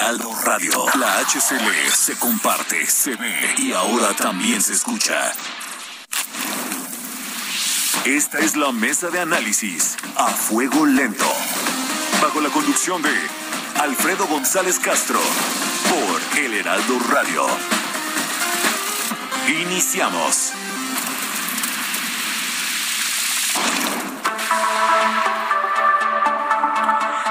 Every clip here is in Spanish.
Heraldo Radio. La HCL se comparte, se ve y ahora también se escucha. Esta es la mesa de análisis a fuego lento. Bajo la conducción de Alfredo González Castro por El Heraldo Radio. Iniciamos.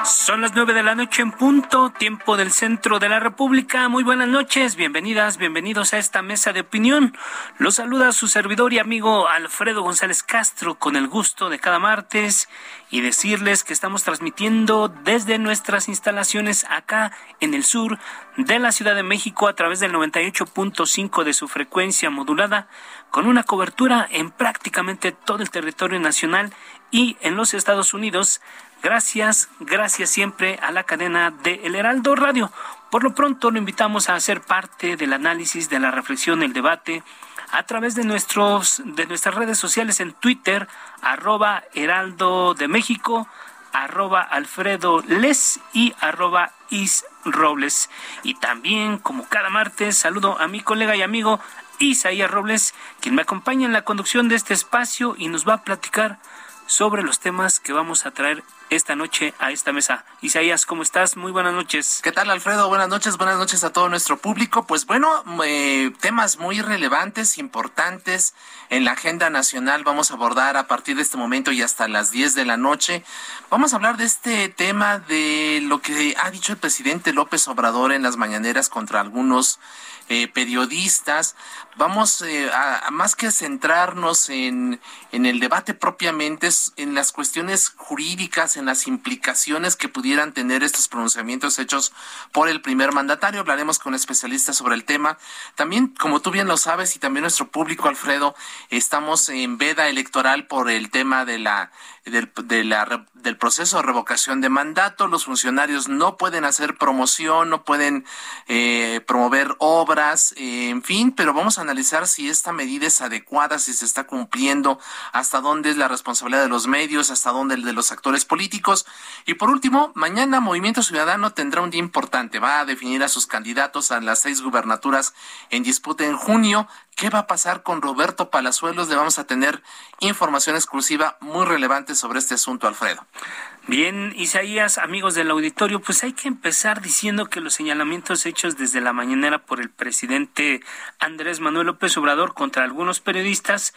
Son las nueve de la noche en punto, tiempo del centro de la República. Muy buenas noches, bienvenidas, bienvenidos a esta mesa de opinión. Los saluda su servidor y amigo Alfredo González Castro con el gusto de cada martes y decirles que estamos transmitiendo desde nuestras instalaciones acá en el sur de la Ciudad de México a través del 98.5 de su frecuencia modulada con una cobertura en prácticamente todo el territorio nacional y en los Estados Unidos Gracias, gracias siempre a la cadena de El Heraldo Radio. Por lo pronto lo invitamos a hacer parte del análisis, de la reflexión, el debate a través de nuestros de nuestras redes sociales en Twitter, arroba Heraldo de México, arroba Alfredo Les y arroba Is Robles. Y también, como cada martes, saludo a mi colega y amigo Isaías Robles, quien me acompaña en la conducción de este espacio y nos va a platicar sobre los temas que vamos a traer esta noche a esta mesa. Isaías, ¿cómo estás? Muy buenas noches. ¿Qué tal, Alfredo? Buenas noches, buenas noches a todo nuestro público. Pues bueno, eh, temas muy relevantes, importantes en la agenda nacional vamos a abordar a partir de este momento y hasta las 10 de la noche. Vamos a hablar de este tema de lo que ha dicho el presidente López Obrador en las mañaneras contra algunos periodistas. Vamos eh, a, más que centrarnos en, en el debate propiamente, en las cuestiones jurídicas, en las implicaciones que pudieran tener estos pronunciamientos hechos por el primer mandatario. Hablaremos con especialistas sobre el tema. También, como tú bien lo sabes, y también nuestro público, Alfredo, estamos en veda electoral por el tema de la del, del proceso de revocación de mandato. Los funcionarios no pueden hacer promoción, no pueden eh, promover obras, eh, en fin, pero vamos a analizar si esta medida es adecuada, si se está cumpliendo, hasta dónde es la responsabilidad de los medios, hasta dónde el de los actores políticos. Y por último, mañana Movimiento Ciudadano tendrá un día importante. Va a definir a sus candidatos a las seis gubernaturas en disputa en junio. ¿Qué va a pasar con Roberto Palazuelos? Le vamos a tener información exclusiva muy relevante sobre este asunto, Alfredo. Bien, Isaías, amigos del auditorio, pues hay que empezar diciendo que los señalamientos hechos desde la mañanera por el presidente Andrés Manuel López Obrador contra algunos periodistas,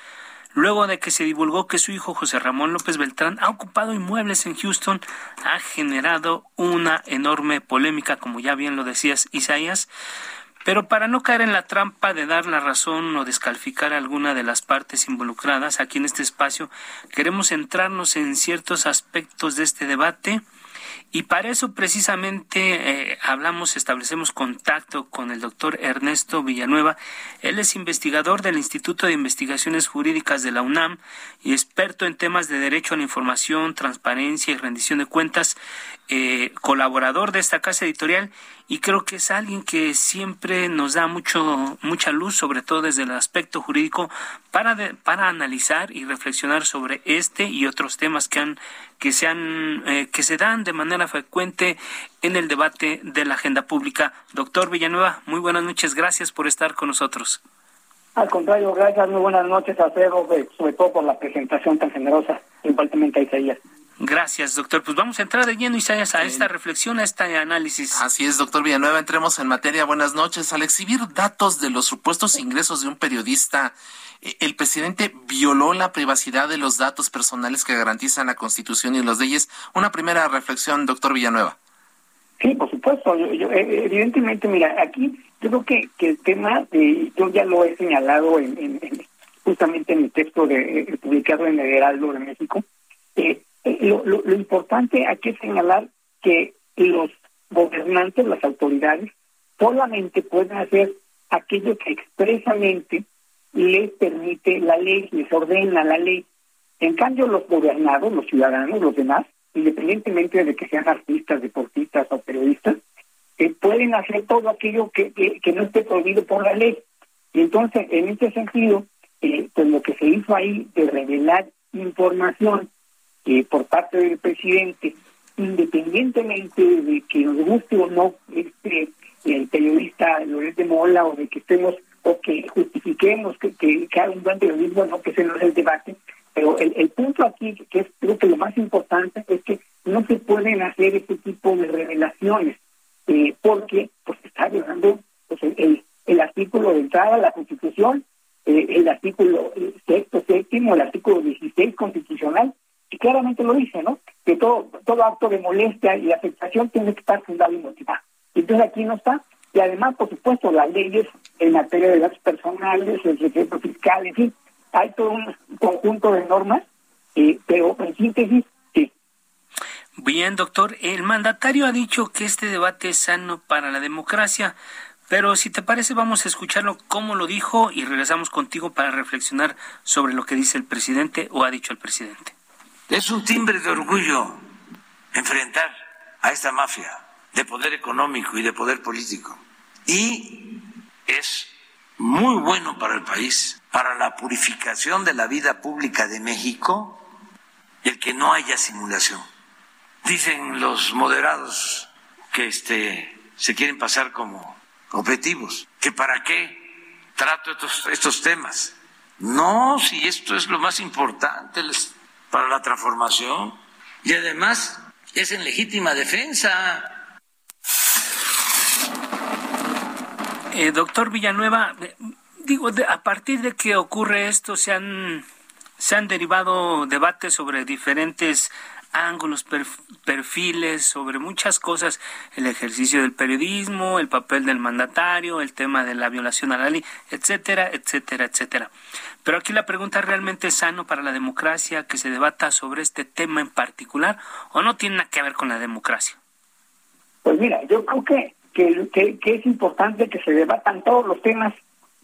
luego de que se divulgó que su hijo José Ramón López Beltrán ha ocupado inmuebles en Houston, ha generado una enorme polémica, como ya bien lo decías, Isaías. Pero para no caer en la trampa de dar la razón o descalificar a alguna de las partes involucradas, aquí en este espacio queremos centrarnos en ciertos aspectos de este debate y para eso precisamente eh, hablamos, establecemos contacto con el doctor Ernesto Villanueva. Él es investigador del Instituto de Investigaciones Jurídicas de la UNAM y experto en temas de derecho a la información, transparencia y rendición de cuentas, eh, colaborador de esta casa editorial y creo que es alguien que siempre nos da mucho mucha luz, sobre todo desde el aspecto jurídico, para para analizar y reflexionar sobre este y otros temas que han que se han eh, que se dan de manera frecuente en el debate de la agenda pública. Doctor Villanueva, muy buenas noches, gracias por estar con nosotros. Al contrario, gracias, muy buenas noches a Pedro, sobre todo por la presentación tan generosa, igualmente a Isaías. Gracias, doctor. Pues vamos a entrar de lleno, Isaías, a esta reflexión, a este análisis. Así es, doctor Villanueva. Entremos en materia. Buenas noches. Al exhibir datos de los supuestos ingresos de un periodista, eh, el presidente violó la privacidad de los datos personales que garantizan la Constitución y las leyes. Una primera reflexión, doctor Villanueva. Sí, por supuesto. Eh, evidentemente, mira, aquí yo creo que, que el tema, de, yo ya lo he señalado en, justamente en el texto de, eh, publicado en el Heraldo de México, eh, lo, lo, importante aquí es señalar que los gobernantes, las autoridades, solamente pueden hacer aquello que expresamente les permite la ley, les ordena la ley. En cambio, los gobernados, los ciudadanos, los demás, independientemente de que sean artistas, deportistas o periodistas, eh, pueden hacer todo aquello que, que, no esté prohibido por la ley. Y entonces, en este sentido, eh, pues lo que se hizo ahí de revelar información eh, por parte del presidente, independientemente de que nos guste o no este el periodista Loret de Mola o de que estemos o que justifiquemos que, que, que un buen periodismo, no que ese no es el debate, pero el, el punto aquí, que es creo que lo más importante, es que no se pueden hacer este tipo de revelaciones, eh, porque pues está violando pues, el, el, artículo de entrada de la Constitución, eh, el artículo eh, sexto, séptimo, el artículo 16 constitucional, y claramente lo dice, ¿no? Que todo, todo acto de molestia y afectación tiene que estar fundado y motivado. Entonces aquí no está. Y además, por supuesto, las leyes en materia de datos personales, el secreto fiscal, en fin, hay todo un conjunto de normas, eh, pero en síntesis, sí. Bien, doctor, el mandatario ha dicho que este debate es sano para la democracia, pero si te parece vamos a escucharlo cómo lo dijo y regresamos contigo para reflexionar sobre lo que dice el presidente o ha dicho el presidente. Es un timbre de orgullo enfrentar a esta mafia de poder económico y de poder político. Y es muy bueno para el país, para la purificación de la vida pública de México, el que no haya simulación. Dicen los moderados que este, se quieren pasar como objetivos, que para qué trato estos, estos temas. No, si esto es lo más importante para la transformación. Y además es en legítima defensa. Eh, doctor Villanueva, digo, a partir de que ocurre esto se han, se han derivado debates sobre diferentes ángulos, perfiles, sobre muchas cosas, el ejercicio del periodismo, el papel del mandatario, el tema de la violación a la ley, etcétera, etcétera, etcétera. Pero aquí la pregunta realmente es sano para la democracia que se debata sobre este tema en particular o no tiene nada que ver con la democracia. Pues mira, yo creo que que, que, es importante que se debatan todos los temas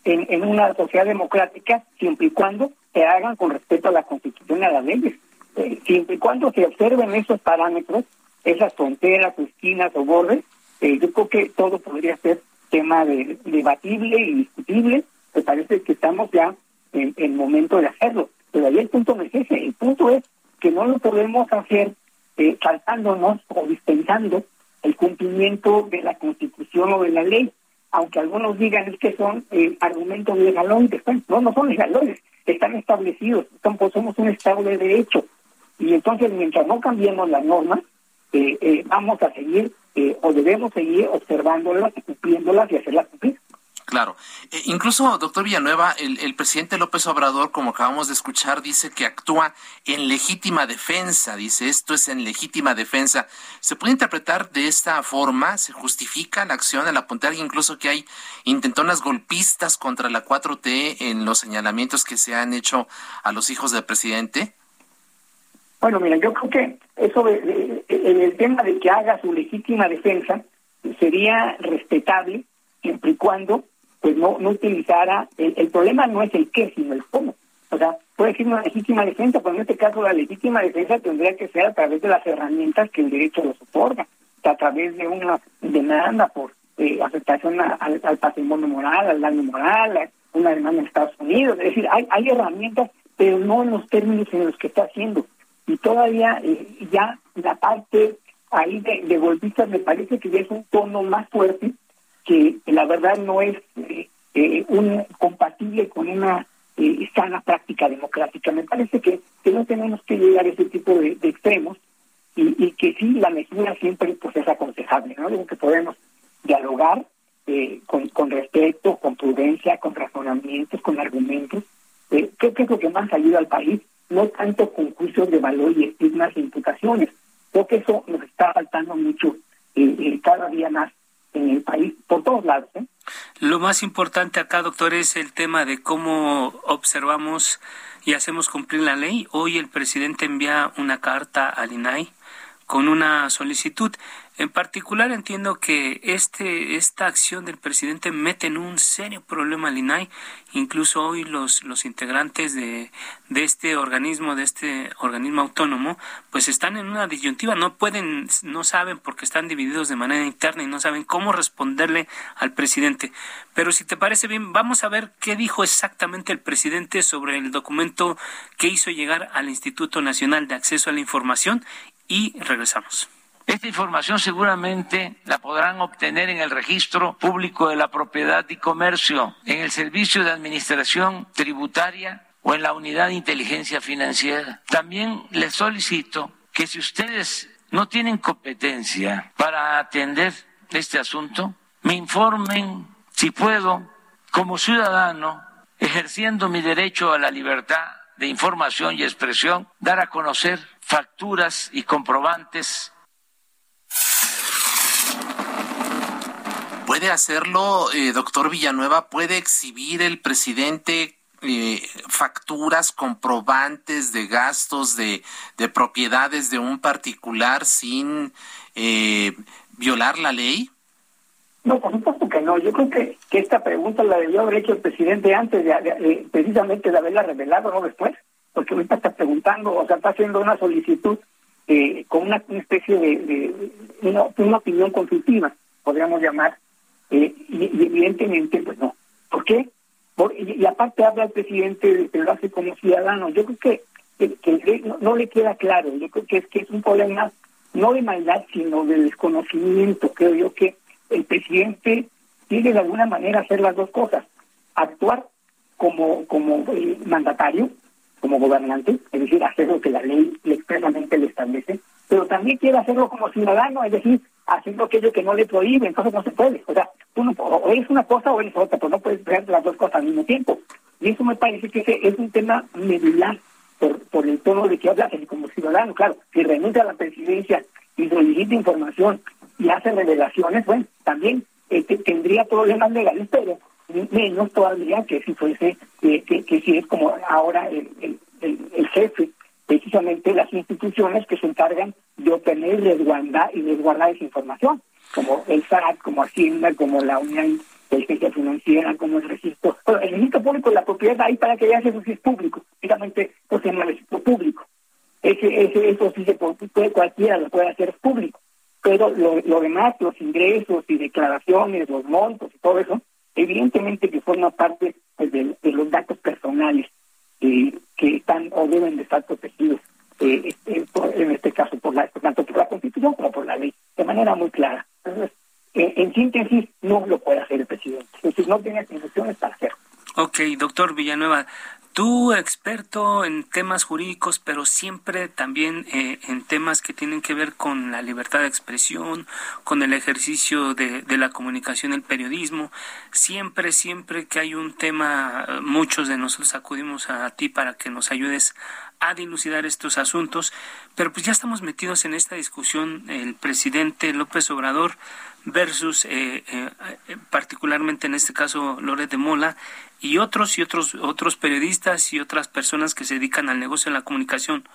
en, en una sociedad democrática siempre y cuando se hagan con respeto a la Constitución y a las leyes. Eh, siempre y cuando se observen esos parámetros, esas fronteras, esquinas o bordes, eh, yo creo que todo podría ser tema de, debatible y discutible. Me parece que estamos ya en el momento de hacerlo. Pero ahí el punto no es ese. El punto es que no lo podemos hacer eh, saltándonos o dispensando el cumplimiento de la Constitución o de la ley, aunque algunos digan es que son eh, argumentos legaloides, no, no son legaloides, están establecidos, pues, somos un Estado de Derecho, y entonces mientras no cambiemos las normas, eh, eh, vamos a seguir o debemos seguir observándolas, cumpliéndolas y hacerlas cumplir. Claro. Eh, incluso, doctor Villanueva, el, presidente López Obrador, como acabamos de escuchar, dice que actúa en legítima defensa. Dice, esto es en legítima defensa. ¿Se puede interpretar de esta forma? ¿Se justifica la acción al apuntar incluso que hay intentonas golpistas contra la 4T en los señalamientos que se han hecho a los hijos del presidente? Bueno, mira, yo creo que eso, en el tema de que haga su legítima defensa, sería respetable siempre y cuando pues no, no utilizara, el, problema no es el qué, sino el cómo. O sea, puede ser una legítima defensa, pero en este caso la legítima defensa tendría que ser a través de las herramientas que el derecho lo soporta, a través de una demanda por eh, afectación al, patrimonio moral, al daño moral, una demanda en Estados Unidos. Es decir, hay, hay herramientas, pero no en los términos en los que está haciendo. Y todavía eh, ya la parte ahí de, golpistas me parece que ya es un tono más fuerte que la verdad no es eh, eh, compatible con una eh, sana práctica democrática. Me parece que, no tenemos que llegar a ese tipo de, extremos y, que sí, la mesura siempre pues es aconsejable. ¿no? Digo que podemos dialogar con, con respeto, con prudencia, con razonamientos, con argumentos. creo que es lo que más ayuda al país, no tanto con juicios de valor y estigmas e imputaciones. Creo que eso nos está faltando mucho cada día más en el país, por todos lados. ¿eh? Lo más importante acá, doctor, es el tema de cómo observamos y hacemos cumplir la ley. Hoy el presidente envía una carta al INAI con una solicitud. En particular entiendo que este esta acción del presidente mete en un serio problema al INAI. Incluso hoy los los integrantes de, de este organismo, de este organismo autónomo, pues están en una disyuntiva. No pueden, no saben porque están divididos de manera interna y no saben cómo responderle al presidente. Pero si te parece bien, vamos a ver qué dijo exactamente el presidente sobre el documento que hizo llegar al Instituto Nacional de Acceso a la Información y regresamos. Esta información seguramente la podrán obtener en el registro público de la propiedad y comercio, en el servicio de administración tributaria o en la unidad de inteligencia financiera. También les solicito que si ustedes no tienen competencia para atender este asunto, me informen si puedo, como ciudadano, ejerciendo mi derecho a la libertad de información y expresión, dar a conocer facturas y comprobantes ¿Puede hacerlo, eh, doctor Villanueva? ¿Puede exhibir el presidente eh, facturas, comprobantes de gastos de, de, propiedades de un particular sin eh, violar la ley? No, por supuesto que no. Yo creo que, que esta pregunta la debió haber hecho el presidente antes de, de, precisamente de haberla revelado, no después, porque ahorita está preguntando, o sea, está haciendo una solicitud eh, con una, especie de, de una, opinión consultiva, podríamos llamar, eh, y, evidentemente, pues no. ¿Por qué? Por, y, aparte habla el presidente, de lo hace como ciudadano. Yo creo que no, no, le queda claro. Yo creo que es que es un problema no de maldad, sino de desconocimiento. Creo yo que el presidente tiene de alguna manera hacer las dos cosas. Actuar como, como eh, mandatario, como gobernante, es decir, hacer lo que la ley expresamente le establece, pero también quiere hacerlo como ciudadano, es decir, haciendo aquello que no le prohíbe, entonces no se puede. O sea, uno, o eres una cosa o eres otra, pero no puedes hacer las dos cosas al mismo tiempo. Y eso me parece que es un tema medular por, el tono de que habla como ciudadano. Claro, si renuncia a la presidencia y solicita información y hace revelaciones, bueno, también eh, tendría problemas legales, pero menos todavía que si fuese, eh, que, si es como ahora el, el, el, el jefe precisamente las instituciones que se encargan de obtener resguardar, y resguardar esa información, como el SAT, como Hacienda, como la Unión de Inteligencia Financiera, como el registro. Bueno, el registro público, la propiedad ahí para que veas eso es público, precisamente pues se llama registro público. Ese, ese, eso sí se puede, cualquiera lo puede hacer público. Pero lo, lo demás, los ingresos y declaraciones, los montos y todo eso, evidentemente que forma parte pues, de, los datos personales eh, que están o deben de estar protegidos, eh, este, por, en este caso, por la, tanto por la Constitución como por la ley, de manera muy clara. Entonces, en síntesis, no lo puede hacer el presidente. Es decir, no tiene atribuciones para hacerlo. Ok, doctor Villanueva, Tú, experto en temas jurídicos, pero siempre también eh, en temas que tienen que ver con la libertad de expresión, con el ejercicio de, de, la comunicación, el periodismo, siempre, siempre que hay un tema, muchos de nosotros acudimos a ti para que nos ayudes a dilucidar estos asuntos, pero pues ya estamos metidos en esta discusión, el presidente López Obrador versus eh, eh, particularmente en este caso Loret de Mola y otros y otros otros periodistas y otras personas que se dedican al negocio de la comunicación.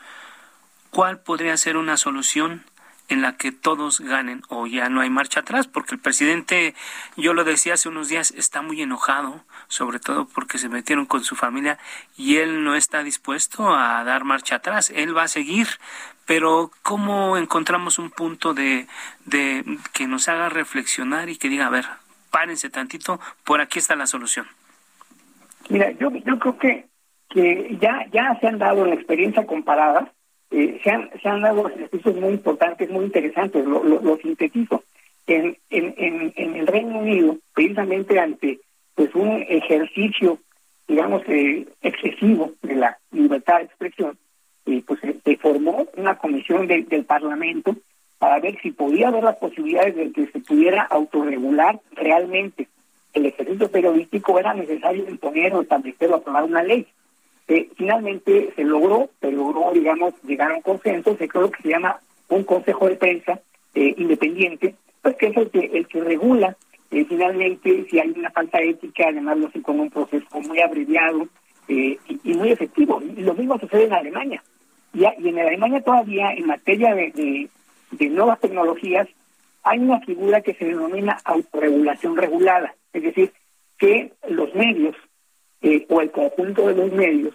¿Cuál podría ser una solución en la que todos ganen o ya no hay marcha atrás? Porque el presidente, yo lo decía hace unos días, está muy enojado, sobre todo porque se metieron con su familia y él no está dispuesto a dar marcha atrás. Él va a seguir, pero ¿cómo encontramos un punto de, de que nos haga reflexionar y que diga, a ver, párense tantito, por aquí está la solución? Mira, yo, yo creo que, que ya, ya se han dado la experiencia comparada, eh, se, han, se han dado ejercicios muy importantes, muy interesantes, lo, lo, sintetizo. En, en, en, en, el Reino Unido, precisamente ante pues un ejercicio, digamos, eh, excesivo de la libertad de expresión, eh, pues se formó una comisión de, del Parlamento para ver si podía haber las posibilidades de que se pudiera autorregular realmente el ejercicio periodístico era necesario imponer o establecer o aprobar una ley. Eh, finalmente se logró, se logró, digamos, llegar a un consenso, se creó lo que se llama un consejo de prensa eh, independiente, pues que es el que, el que regula eh, finalmente si hay una falta ética, llamarlo así con un proceso muy abreviado y, y, muy efectivo. Y lo mismo sucede en Alemania. Y, en Alemania todavía en materia de, de nuevas tecnologías, hay una figura que se denomina autorregulación regulada, es decir, que los medios eh, o el conjunto de los medios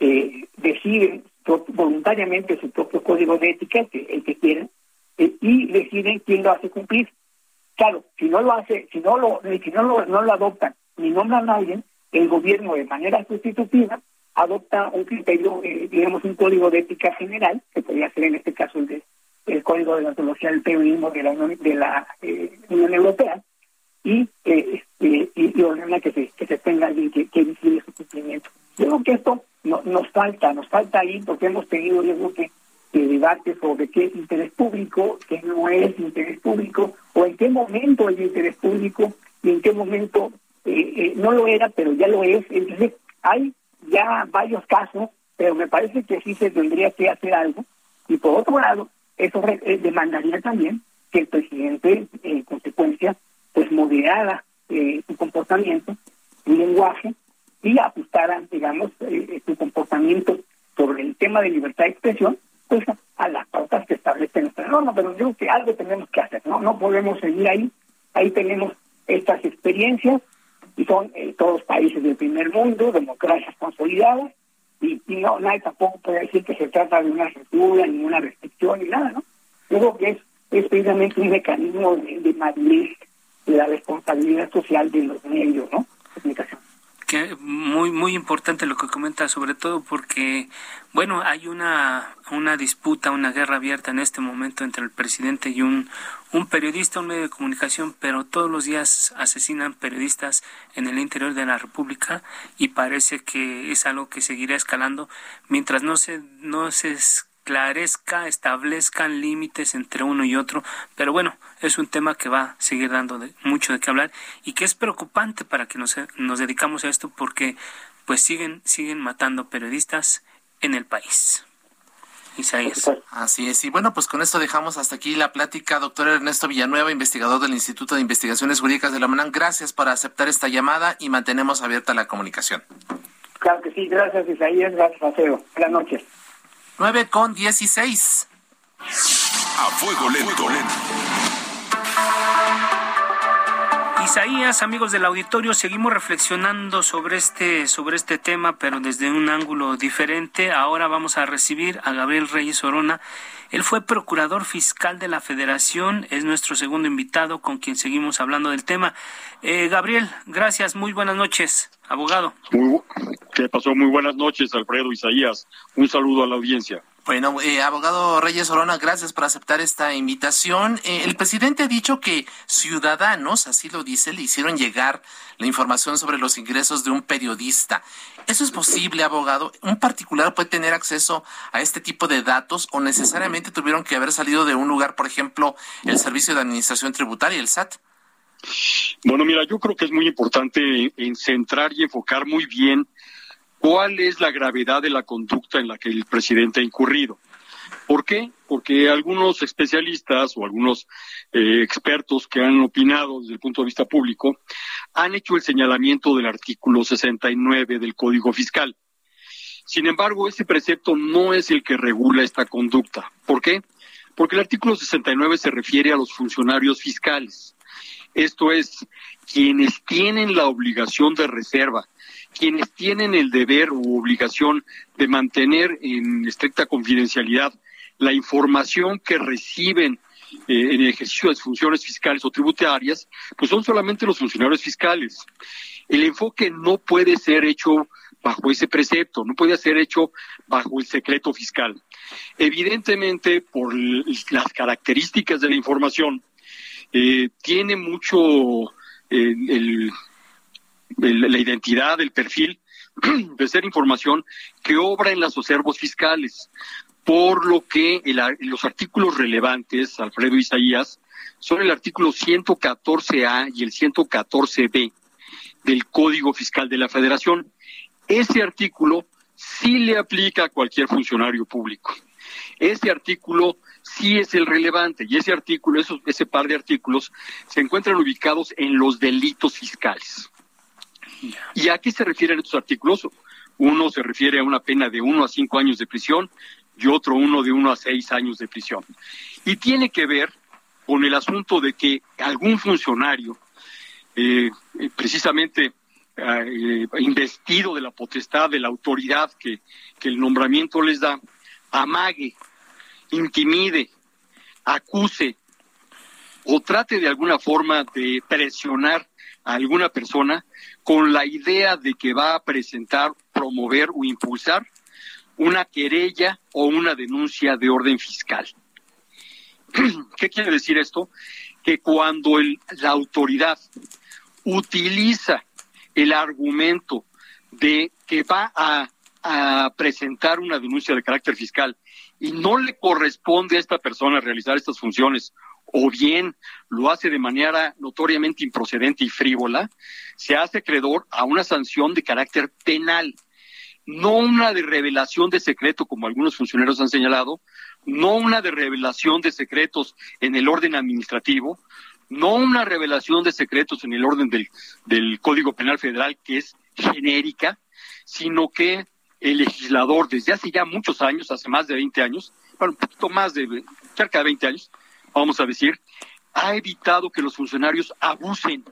eh, deciden voluntariamente su propio código de ética, que, el que quieren, eh, y deciden quién lo hace cumplir. Claro, si no lo hace, si no lo, si no lo, no lo adoptan ni nombran a alguien, el gobierno de manera sustitutiva adopta un criterio, eh, digamos, un código de ética general, que podría ser en este caso el de el código de la ontología del periodismo de la Unión, de la, eh, Unión Europea, y, eh, y, ordena que se, que se tenga alguien que, que vigile su cumplimiento. Yo creo que esto no, nos falta, nos falta ahí porque hemos tenido, yo creo que, debates sobre qué es interés público, qué no es interés público, o en qué momento es interés público y en qué momento no lo era, pero ya lo es. Entonces, hay ya varios casos, pero me parece que sí se tendría que hacer algo. Y por otro lado, eso eh, demandaría también que el presidente, en consecuencia, pues moderara eh, su comportamiento, su lenguaje y ajustara, digamos, eh, su comportamiento sobre el tema de libertad de expresión, pues a las pautas que establece nuestra norma. Pero yo creo que algo tenemos que hacer, ¿no? No podemos seguir ahí. Ahí tenemos estas experiencias y son eh, todos países del primer mundo, democracias consolidadas, y, no, nadie tampoco puede decir que se trata de una censura, ni una restricción, ni nada, ¿no? Yo creo que es, precisamente un mecanismo de, de madurez la responsabilidad social de los medios, ¿no? Comunicación que muy muy importante lo que comenta sobre todo porque bueno hay una una disputa una guerra abierta en este momento entre el presidente y un un periodista un medio de comunicación pero todos los días asesinan periodistas en el interior de la República y parece que es algo que seguirá escalando mientras no se no se esclarezca, establezcan límites entre uno y otro, pero bueno, es un tema que va a seguir dando mucho de qué hablar y que es preocupante para que nos, nos dedicamos a esto porque pues siguen, siguen matando periodistas en el país. Isaías. Así es. Y bueno, pues con esto dejamos hasta aquí la plática. Doctor Ernesto Villanueva, investigador del Instituto de Investigaciones Jurídicas de la UNAM. Gracias por aceptar esta llamada y mantenemos abierta la comunicación. Claro que sí. Gracias, Isaías. Gracias, Mateo. Buenas noches. 9 con 16. A fuego lento. Isaías, amigos del auditorio, seguimos reflexionando sobre este, sobre este tema, pero desde un ángulo diferente. Ahora vamos a recibir a Gabriel Reyes Orona. Él fue procurador fiscal de la Federación, es nuestro segundo invitado con quien seguimos hablando del tema. Eh, Gabriel, gracias, muy buenas noches, abogado. ¿Qué pasó? Muy buenas noches, Alfredo Isaías. Un saludo a la audiencia. Bueno, eh, abogado Reyes Orona, gracias por aceptar esta invitación. Eh, el presidente ha dicho que ciudadanos, así lo dice, le hicieron llegar la información sobre los ingresos de un periodista. ¿Eso es posible, abogado? ¿Un particular puede tener acceso a este tipo de datos o necesariamente tuvieron que haber salido de un lugar, por ejemplo, el Servicio de Administración Tributaria, el SAT? Bueno, mira, yo creo que es muy importante en centrar y enfocar muy bien cuál es la gravedad de la conducta en la que el presidente ha incurrido. ¿Por qué? Porque algunos especialistas o algunos eh, expertos que han opinado desde el punto de vista público han hecho el señalamiento del artículo 69 del Código Fiscal. Sin embargo, ese precepto no es el que regula esta conducta. ¿Por qué? Porque el artículo 69 se refiere a los funcionarios fiscales. Esto es, quienes tienen la obligación de reserva quienes tienen el deber u obligación de mantener en estricta confidencialidad la información que reciben eh, en el ejercicio de funciones fiscales o tributarias, pues son solamente los funcionarios fiscales. El enfoque no puede ser hecho bajo ese precepto, no puede ser hecho bajo el secreto fiscal. Evidentemente, por las características de la información, eh, tiene mucho eh, el, la identidad, el perfil de ser información que obra en los acervos fiscales, por lo que los artículos relevantes, Alfredo Isaías, son el artículo 114A y el 114B del Código Fiscal de la Federación. Ese artículo sí le aplica a cualquier funcionario público. Ese artículo sí es el relevante y ese artículo, ese par de artículos, se encuentran ubicados en los delitos fiscales. ¿Y a qué se refieren estos artículos? Uno se refiere a una pena de uno a cinco años de prisión y otro uno de uno a seis años de prisión. Y tiene que ver con el asunto de que algún funcionario, eh, eh, precisamente eh, investido de la potestad, de la autoridad que, que el nombramiento les da, amague, intimide, acuse o trate de alguna forma de presionar a alguna persona con la idea de que va a presentar, promover o impulsar una querella o una denuncia de orden fiscal. ¿Qué quiere decir esto? Que cuando la autoridad utiliza el argumento de que va a, a, presentar una denuncia de carácter fiscal y no le corresponde a esta persona realizar estas funciones o bien lo hace de manera notoriamente improcedente y frívola, se hace acreedor a una sanción de carácter penal no una de revelación de secreto, como algunos funcionarios han señalado, no una de revelación de secretos en el orden administrativo, no una revelación de secretos en el orden del, del Código Penal Federal, que es genérica, sino que el legislador desde hace ya muchos años, hace más de 20 años, bueno, un poquito más de cerca de 20 años, vamos a decir, ha evitado que los funcionarios abusen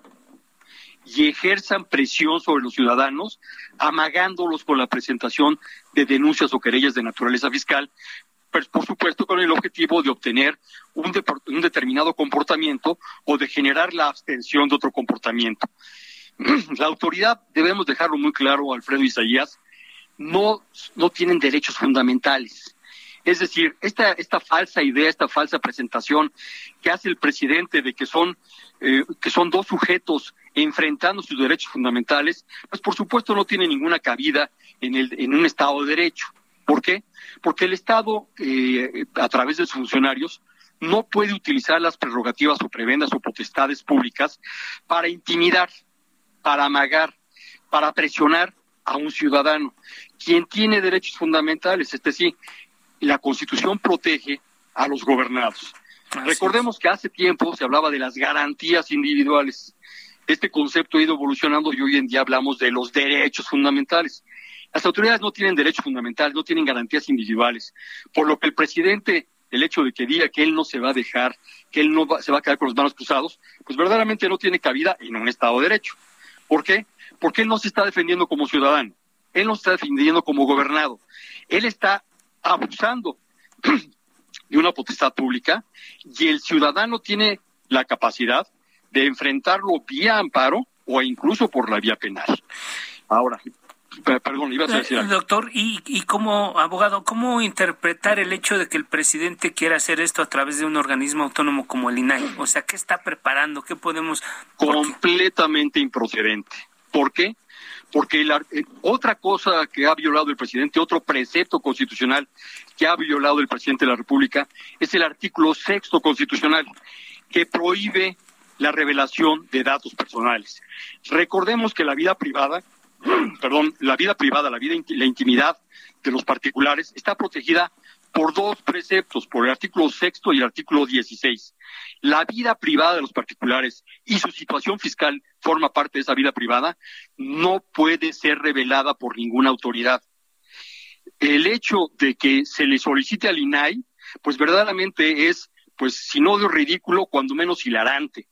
y ejerzan presión sobre los ciudadanos, amagándolos con la presentación de denuncias o querellas de naturaleza fiscal, pues por supuesto con el objetivo de obtener un, un determinado comportamiento o de generar la abstención de otro comportamiento. La autoridad, debemos dejarlo muy claro, Alfredo Isaías, no, no tienen derechos fundamentales. Es decir, esta, falsa idea, esta falsa presentación que hace el presidente de que son, eh, que son dos sujetos enfrentando sus derechos fundamentales, pues por supuesto no tiene ninguna cabida en, el, en un Estado de Derecho. ¿Por qué? Porque el Estado, eh, a través de sus funcionarios, no puede utilizar las prerrogativas o prebendas o potestades públicas para intimidar, para amagar, para presionar a un ciudadano. Quien tiene derechos fundamentales, este sí, la Constitución protege a los gobernados. Recordemos que hace tiempo se hablaba de las garantías individuales este concepto ha ido evolucionando y hoy en día hablamos de los derechos fundamentales. Las autoridades no tienen derechos fundamentales, no tienen garantías individuales, por lo que el presidente, el hecho de que diga que él no se va a dejar, que él no se va a quedar con los manos cruzados, pues verdaderamente no tiene cabida en un Estado de Derecho. ¿Por qué? Porque él no se está defendiendo como ciudadano, él no se está defendiendo como gobernado, él está abusando de una potestad pública y el ciudadano tiene la capacidad de enfrentarlo vía amparo o incluso por la vía penal. Ahora, perdón, ibas a decir algo. Doctor, ¿y, y como abogado, cómo interpretar el hecho de que el presidente quiera hacer esto a través de un organismo autónomo como el INAI? O sea, ¿qué está preparando? ¿Qué podemos...? Completamente improcedente. ¿Por qué? Porque eh, otra cosa que ha violado el presidente, otro precepto constitucional que ha violado el presidente de la República, es el artículo sexto constitucional, que prohíbe la revelación de datos personales. Recordemos que la vida privada, perdón, la vida privada, la vida, la intimidad de los particulares está protegida por dos preceptos, por el artículo sexto y el artículo 16. La vida privada de los particulares y su situación fiscal forma parte de esa vida privada, no puede ser revelada por ninguna autoridad. El hecho de que se le solicite al INAI, pues verdaderamente es, pues si no de ridículo, cuando menos hilarante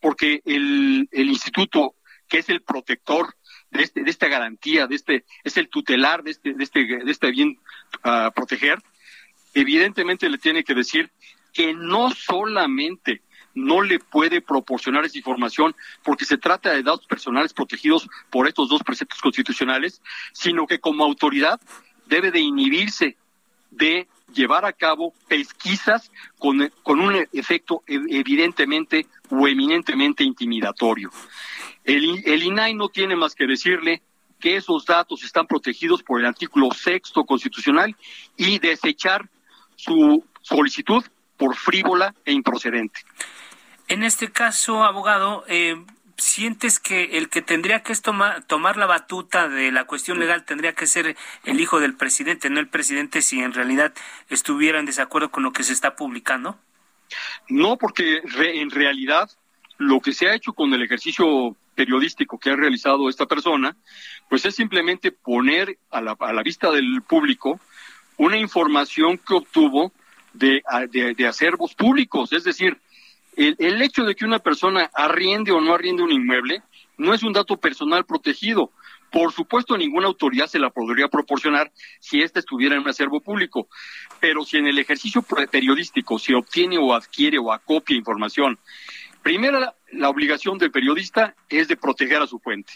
porque el, el instituto, que es el protector de, este, de esta garantía, de este, es el tutelar de este, de este, de este bien a proteger, evidentemente le tiene que decir que no solamente no le puede proporcionar esa información porque se trata de datos personales protegidos por estos dos preceptos constitucionales, sino que como autoridad debe de inhibirse de llevar a cabo pesquisas con, con un efecto evidentemente o eminentemente intimidatorio. El, el INAI no tiene más que decirle que esos datos están protegidos por el artículo sexto constitucional y desechar su solicitud por frívola e improcedente. En este caso, abogado, eh, sientes que el que tendría que tomar, tomar la batuta de la cuestión legal tendría que ser el hijo del presidente, no el presidente, si en realidad estuviera en desacuerdo con lo que se está publicando? No, porque en realidad lo que se ha hecho con el ejercicio periodístico que ha realizado esta persona, pues es simplemente poner a la, a la vista del público una información que obtuvo de, de, acervos públicos. Es decir, el, el, hecho de que una persona arriende o no arriende un inmueble no es un dato personal protegido. Por supuesto, ninguna autoridad se la podría proporcionar si ésta estuviera en un acervo público. Pero si en el ejercicio periodístico se obtiene o adquiere o acopia información, primero la obligación del periodista es de proteger a su fuente,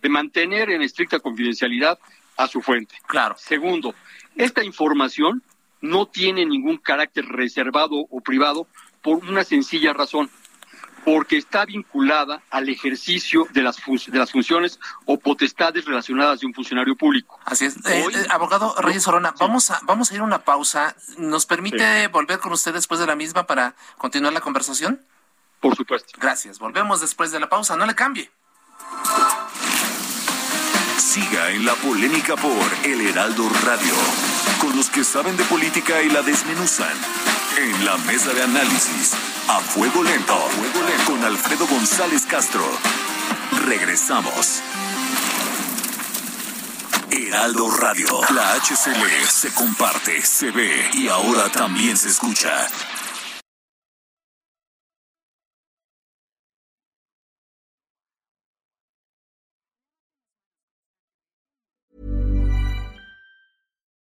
de mantener en estricta confidencialidad a su fuente. Claro. Segundo, esta información no tiene ningún carácter reservado o privado por una sencilla razón, porque está vinculada al ejercicio de las, de las funciones o potestades relacionadas de un funcionario público. Así es. Eh, eh, abogado Reyes Orona, vamos, a, vamos a ir a una pausa. ¿Nos permite volver con usted después de la misma para continuar la conversación? Por supuesto. Gracias. Volvemos después de la pausa. No le cambie. Siga en la polémica por El Heraldo Radio, que saben de política y la desmenuzan. En la mesa de análisis, a fuego lento, fuego lento. con Alfredo González Castro. Regresamos. Heraldo Radio, la HCL se comparte, se ve y ahora también se escucha.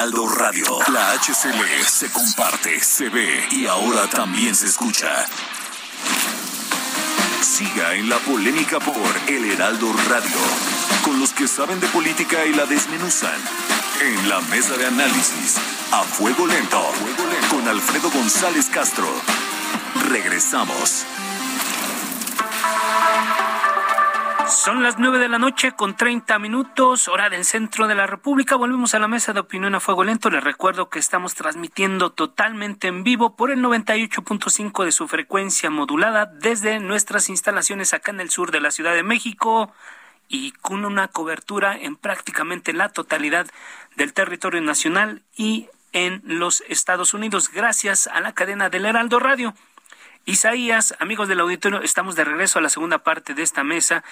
Heraldo Radio. La HCL se comparte, se ve y ahora también se escucha. Siga en la polémica por El Heraldo Radio, con los que saben de política y la desmenuzan. En la mesa de análisis, a fuego lento, con Alfredo González Castro. Regresamos. Son las nueve de la noche con treinta minutos, hora del centro de la República. Volvemos a la mesa de opinión a fuego lento. Les recuerdo que estamos transmitiendo totalmente en vivo por el 98.5 de su frecuencia modulada desde nuestras instalaciones acá en el sur de la Ciudad de México y con una cobertura en prácticamente la totalidad del territorio nacional y en los Estados Unidos, gracias a la cadena del Heraldo Radio. Isaías, amigos del auditorio, estamos de regreso a la segunda parte de esta mesa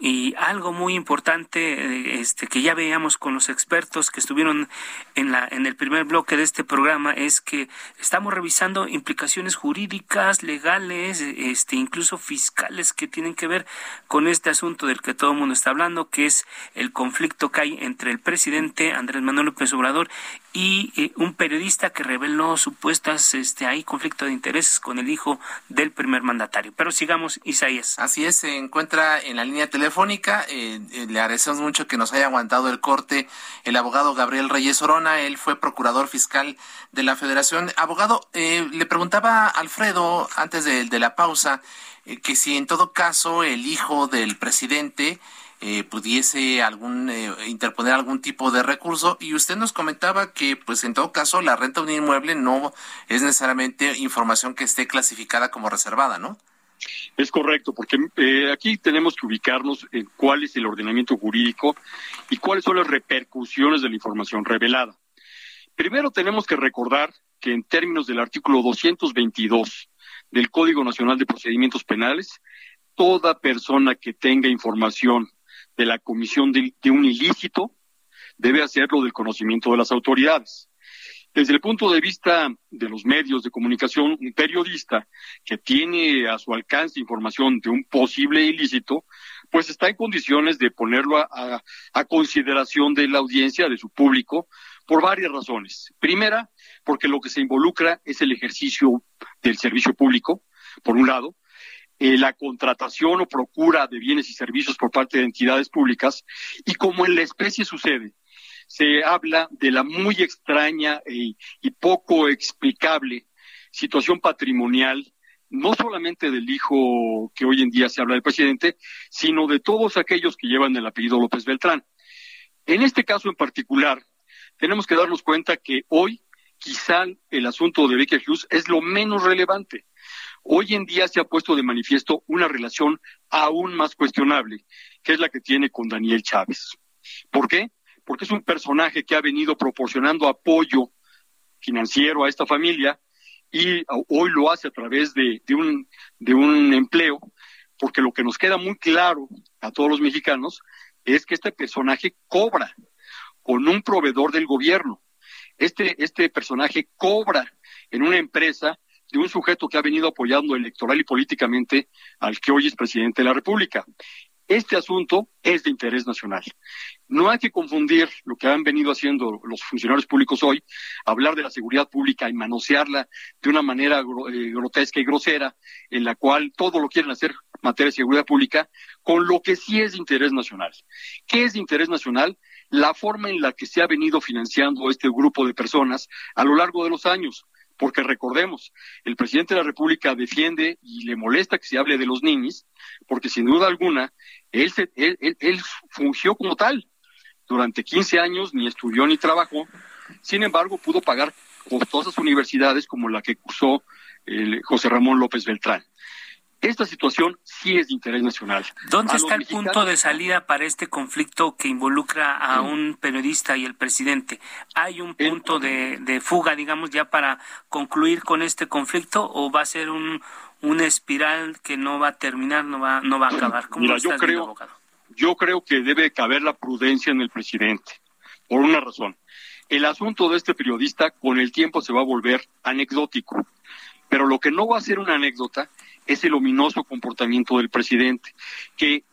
y algo muy importante eh, este que ya veíamos con los expertos que estuvieron en la en el primer bloque de este programa es que estamos revisando implicaciones jurídicas, legales, este incluso fiscales que tienen que ver con este asunto del que todo el mundo está hablando, que es el conflicto que hay entre el presidente Andrés Manuel López Obrador y eh, un periodista que reveló supuestas este hay conflicto de intereses con el hijo del primer mandatario. Pero sigamos, Isaías. Así es, se encuentra en la línea telefónica telefónica. Eh, eh, le agradecemos mucho que nos haya aguantado el corte el abogado Gabriel Reyes Orona. Él fue procurador fiscal de la Federación. Abogado, eh, le preguntaba a Alfredo antes de, la pausa que si en todo caso el hijo del presidente pudiese algún interponer algún tipo de recurso y usted nos comentaba que pues en todo caso la renta de un inmueble no es necesariamente información que esté clasificada como reservada, ¿no? Es correcto, porque eh, aquí tenemos que ubicarnos en cuál es el ordenamiento jurídico y cuáles son las repercusiones de la información revelada. Primero tenemos que recordar que en términos del artículo 222 del Código Nacional de Procedimientos Penales, toda persona que tenga información de la comisión de un ilícito debe hacerlo del conocimiento de las autoridades. Desde el punto de vista de los medios de comunicación, un periodista que tiene a su alcance información de un posible ilícito, pues está en condiciones de ponerlo a, consideración de la audiencia, de su público, por varias razones. Primera, porque lo que se involucra es el ejercicio del servicio público, por un lado, eh, la contratación o procura de bienes y servicios por parte de entidades públicas, y como en la especie sucede, se habla de la muy extraña y, poco explicable situación patrimonial, no solamente del hijo que hoy en día se habla del presidente, sino de todos aquellos que llevan el apellido López Beltrán. En este caso en particular, tenemos que darnos cuenta que hoy quizá el asunto de Baker Hughes es lo menos relevante. Hoy en día se ha puesto de manifiesto una relación aún más cuestionable, que es la que tiene con Daniel Chávez. ¿Por qué? Porque es un personaje que ha venido proporcionando apoyo financiero a esta familia y hoy lo hace a través de, un, de un empleo, porque lo que nos queda muy claro a todos los mexicanos es que este personaje cobra con un proveedor del gobierno. Este, este personaje cobra en una empresa de un sujeto que ha venido apoyando electoral y políticamente al que hoy es presidente de la República. Este asunto es de interés nacional. No hay que confundir lo que han venido haciendo los funcionarios públicos hoy, hablar de la seguridad pública y manosearla de una manera eh, grotesca y grosera, en la cual todo lo quieren hacer materia de seguridad pública, con lo que sí es de interés nacional. ¿Qué es de interés nacional? La forma en la que se ha venido financiando este grupo de personas a lo largo de los años porque recordemos, el presidente de la República defiende y le molesta que se hable de los niños, porque sin duda alguna, él, se, él, fungió como tal. Durante 15 años ni estudió ni trabajó, sin embargo pudo pagar costosas universidades como la que cursó el José Ramón López Beltrán. Esta situación sí es de interés nacional. ¿Dónde está el punto de salida para este conflicto que involucra a un periodista y el presidente? ¿Hay un punto de, fuga, digamos, ya para concluir con este conflicto o va a ser un, una espiral que no va a terminar, no va, no va a acabar? ¿Cómo Mira, yo creo, yo creo que debe caber la prudencia en el presidente, por una razón. El asunto de este periodista con el tiempo se va a volver anecdótico, pero lo que no va a ser una anécdota es el ominoso comportamiento del presidente, que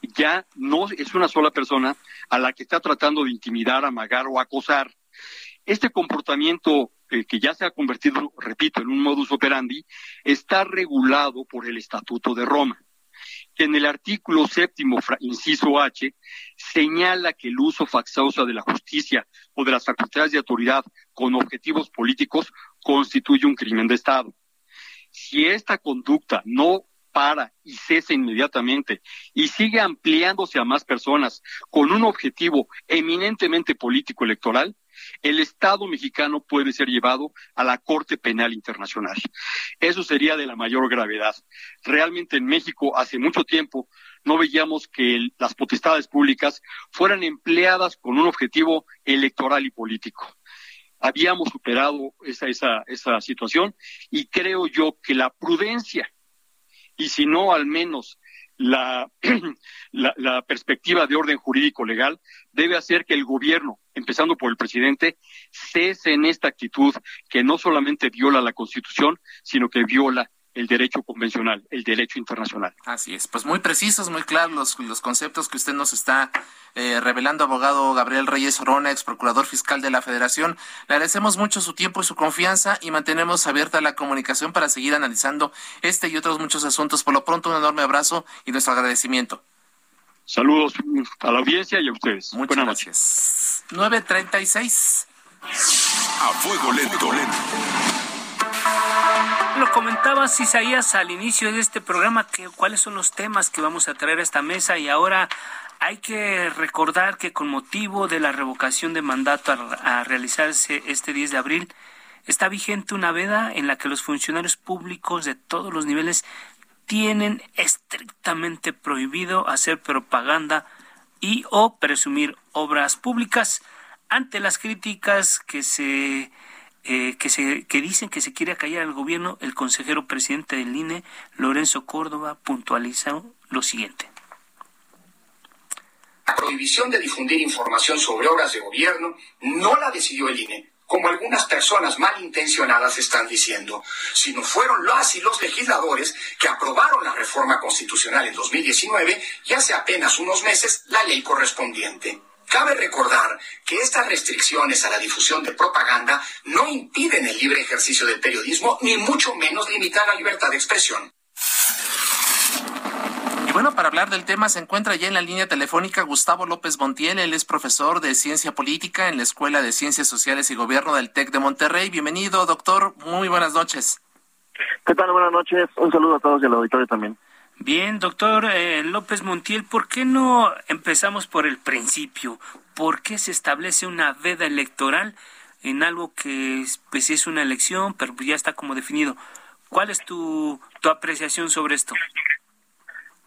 ya no es una sola persona a la que está tratando de intimidar, amagar o acosar. Este comportamiento eh, que ya se ha convertido, repito, en un modus operandi, está regulado por el Estatuto de Roma, que en el artículo séptimo, inciso H, señala que el uso faccioso de la justicia o de las facultades de autoridad con objetivos políticos constituye un crimen de Estado si esta conducta no para y cesa inmediatamente y sigue ampliándose a más personas con un objetivo eminentemente político electoral, el Estado mexicano puede ser llevado a la Corte Penal Internacional. Eso sería de la mayor gravedad. Realmente en México hace mucho tiempo no veíamos que las potestades públicas fueran empleadas con un objetivo electoral y político habíamos superado esa, esa, esa situación y creo yo que la prudencia, y si no al menos la, la, la, perspectiva de orden jurídico legal, debe hacer que el gobierno, empezando por el presidente, cese en esta actitud que no solamente viola la Constitución, sino que viola el derecho convencional, el derecho internacional. Así es, pues muy precisos, muy claros los, los conceptos que usted nos está eh, revelando, abogado Gabriel Reyes Orona, ex procurador fiscal de la Federación. Le agradecemos mucho su tiempo y su confianza y mantenemos abierta la comunicación para seguir analizando este y otros muchos asuntos. Por lo pronto, un enorme abrazo y nuestro agradecimiento. Saludos a la audiencia y a ustedes. Muchas Buenas gracias. 936. A fuego lento. lento. Comentabas, Isaías, al inicio de este programa, que, cuáles son los temas que vamos a traer a esta mesa y ahora hay que recordar que con motivo de la revocación de mandato a, a, realizarse este 10 de abril, está vigente una veda en la que los funcionarios públicos de todos los niveles tienen estrictamente prohibido hacer propaganda y o presumir obras públicas. Ante las críticas que se eh, que, se, que dicen que se quiere callar al gobierno, el consejero presidente del INE, Lorenzo Córdoba, puntualiza lo siguiente. La prohibición de difundir información sobre obras de gobierno no la decidió el INE, como algunas personas malintencionadas están diciendo, sino fueron las y los legisladores que aprobaron la reforma constitucional en 2019 y hace apenas unos meses la ley correspondiente. Cabe recordar que estas restricciones a la difusión de propaganda no impiden el libre ejercicio del periodismo, ni mucho menos limitan la libertad de expresión bueno, para hablar del tema se encuentra ya en la línea telefónica Gustavo López Montiel. Él es profesor de Ciencia Política en la Escuela de Ciencias Sociales y Gobierno del TEC de Monterrey. Bienvenido, doctor. Muy buenas noches. ¿Qué tal? Buenas noches. Un saludo a todos y al auditorio también. Bien, doctor eh, López Montiel, ¿por qué no empezamos por el principio? ¿Por qué se establece una veda electoral en algo que pues, es una elección, pero ya está como definido? ¿Cuál es tu, tu apreciación sobre esto?